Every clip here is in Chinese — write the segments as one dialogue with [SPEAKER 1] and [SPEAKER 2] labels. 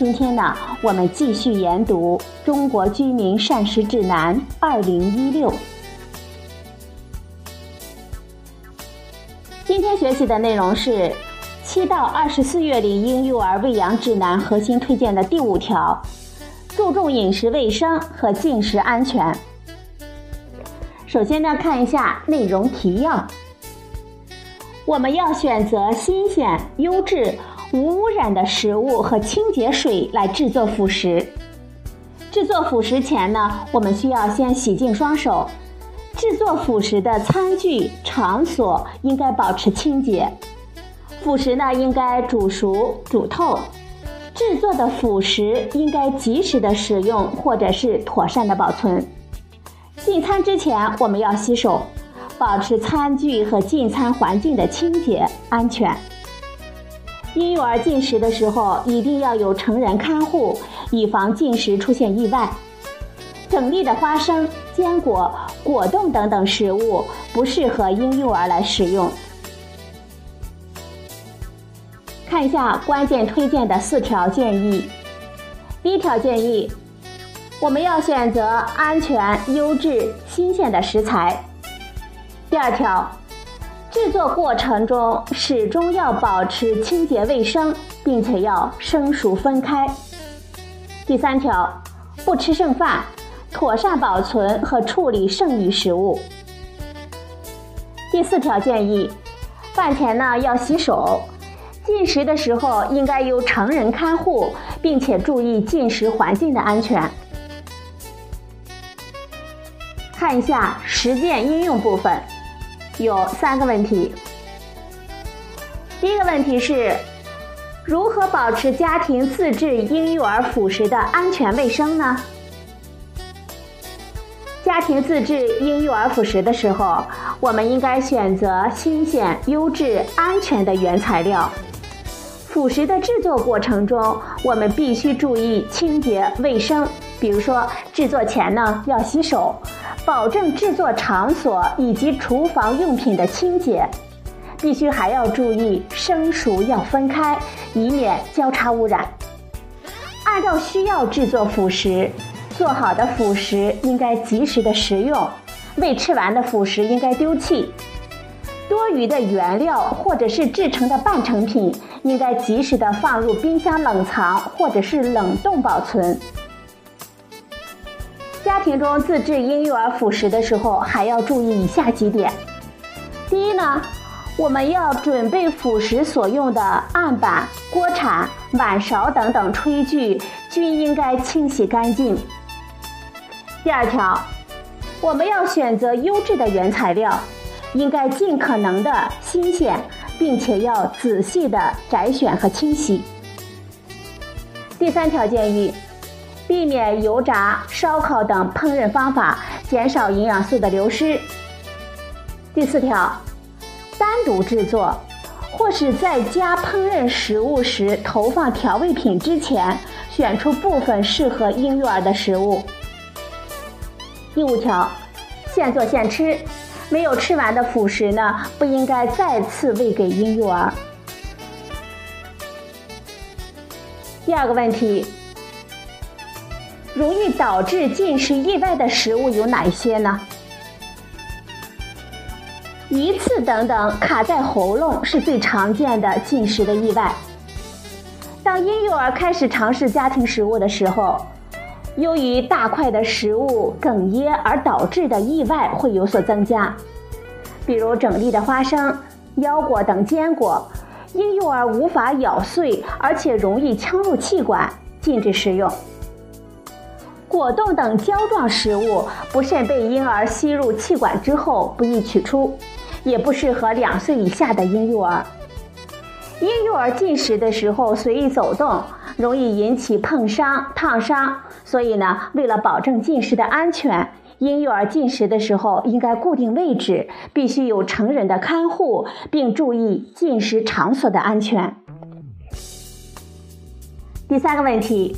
[SPEAKER 1] 今天呢，我们继续研读《中国居民膳食指南》二零一六。今天学习的内容是七到二十四月龄婴幼儿喂养指南核心推荐的第五条：注重饮食卫生和进食安全。首先呢，看一下内容提要。我们要选择新鲜、优质。无污染的食物和清洁水来制作辅食。制作辅食前呢，我们需要先洗净双手。制作辅食的餐具、场所应该保持清洁。辅食呢，应该煮熟、煮透。制作的辅食应该及时的使用，或者是妥善的保存。进餐之前，我们要洗手，保持餐具和进餐环境的清洁、安全。婴幼儿进食的时候，一定要有成人看护，以防进食出现意外。整粒的花生、坚果、果冻等等食物不适合婴幼儿来食用。看一下关键推荐的四条建议。第一条建议，我们要选择安全、优质、新鲜的食材。第二条。制作过程中始终要保持清洁卫生，并且要生熟分开。第三条，不吃剩饭，妥善保存和处理剩余食物。第四条建议，饭前呢要洗手，进食的时候应该由成人看护，并且注意进食环境的安全。看一下实践应用部分。有三个问题。第一个问题是，如何保持家庭自制婴幼儿辅食的安全卫生呢？家庭自制婴幼儿辅食的时候，我们应该选择新鲜、优质、安全的原材料。辅食的制作过程中，我们必须注意清洁卫生，比如说制作前呢要洗手。保证制作场所以及厨房用品的清洁，必须还要注意生熟要分开，以免交叉污染。按照需要制作辅食，做好的辅食应该及时的食用，未吃完的辅食应该丢弃。多余的原料或者是制成的半成品，应该及时的放入冰箱冷藏或者是冷冻保存。家庭中自制婴幼儿辅食的时候，还要注意以下几点：第一呢，我们要准备辅食所用的案板、锅铲、碗勺等等炊具均应该清洗干净。第二条，我们要选择优质的原材料，应该尽可能的新鲜，并且要仔细的摘选和清洗。第三条建议。避免油炸、烧烤等烹饪方法，减少营养素的流失。第四条，单独制作或是在家烹饪食物时投放调味品之前，选出部分适合婴幼儿的食物。第五条，现做现吃，没有吃完的辅食呢，不应该再次喂给婴幼儿。第二个问题。容易导致进食意外的食物有哪一些呢？鱼刺等等卡在喉咙是最常见的进食的意外。当婴幼儿开始尝试家庭食物的时候，由于大块的食物哽咽而导致的意外会有所增加，比如整粒的花生、腰果等坚果，婴幼儿无法咬碎，而且容易呛入气管，禁止食用。果冻等胶状食物不慎被婴儿吸入气管之后不易取出，也不适合两岁以下的婴幼儿。婴幼儿进食的时候随意走动，容易引起碰伤、烫伤，所以呢，为了保证进食的安全，婴幼儿进食的时候应该固定位置，必须有成人的看护，并注意进食场所的安全。第三个问题，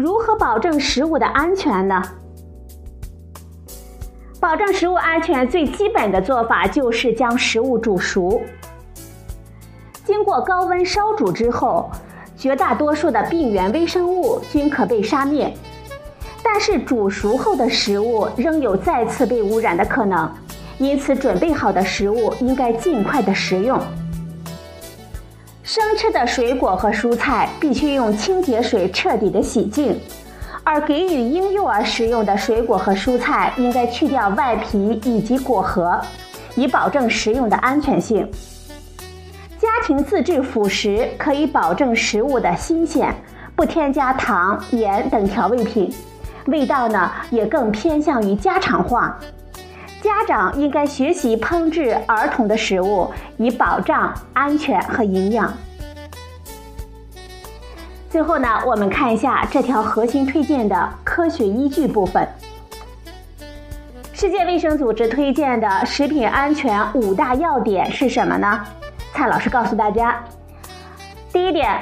[SPEAKER 1] 如何保证食物的安全呢？保证食物安全最基本的做法就是将食物煮熟。经过高温烧煮之后，绝大多数的病原微生物均可被杀灭。但是煮熟后的食物仍有再次被污染的可能，因此准备好的食物应该尽快的食用。生吃的水果和蔬菜必须用清洁水彻底的洗净。而给予婴幼儿食用的水果和蔬菜，应该去掉外皮以及果核，以保证食用的安全性。家庭自制辅食可以保证食物的新鲜，不添加糖、盐等调味品，味道呢也更偏向于家常化。家长应该学习烹制儿童的食物，以保障安全和营养。最后呢，我们看一下这条核心推荐的科学依据部分。世界卫生组织推荐的食品安全五大要点是什么呢？蔡老师告诉大家：第一点，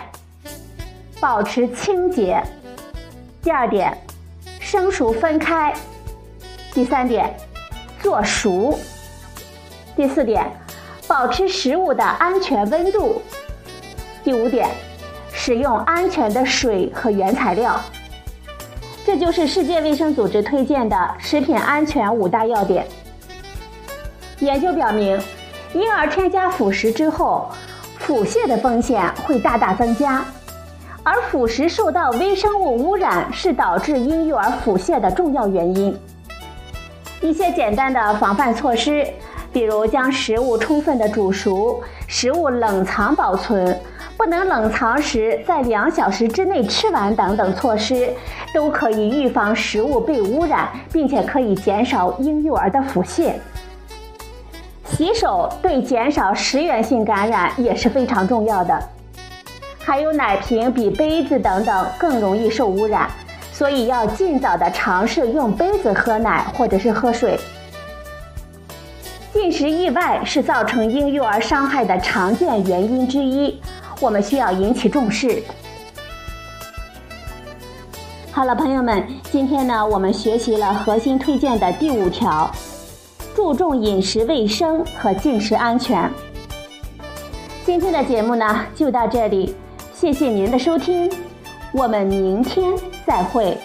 [SPEAKER 1] 保持清洁；第二点，生熟分开；第三点，做熟；第四点，保持食物的安全温度；第五点。使用安全的水和原材料，这就是世界卫生组织推荐的食品安全五大要点。研究表明，婴儿添加辅食之后，腹泻的风险会大大增加，而辅食受到微生物污染是导致婴幼儿腹泻的重要原因。一些简单的防范措施，比如将食物充分的煮熟，食物冷藏保存。不能冷藏时在两小时之内吃完等等措施，都可以预防食物被污染，并且可以减少婴幼儿的腹泻。洗手对减少食源性感染也是非常重要的。还有奶瓶比杯子等等更容易受污染，所以要尽早的尝试用杯子喝奶或者是喝水。进食意外是造成婴幼儿伤害的常见原因之一。我们需要引起重视。好了，朋友们，今天呢，我们学习了核心推荐的第五条，注重饮食卫生和进食安全。今天的节目呢，就到这里，谢谢您的收听，我们明天再会。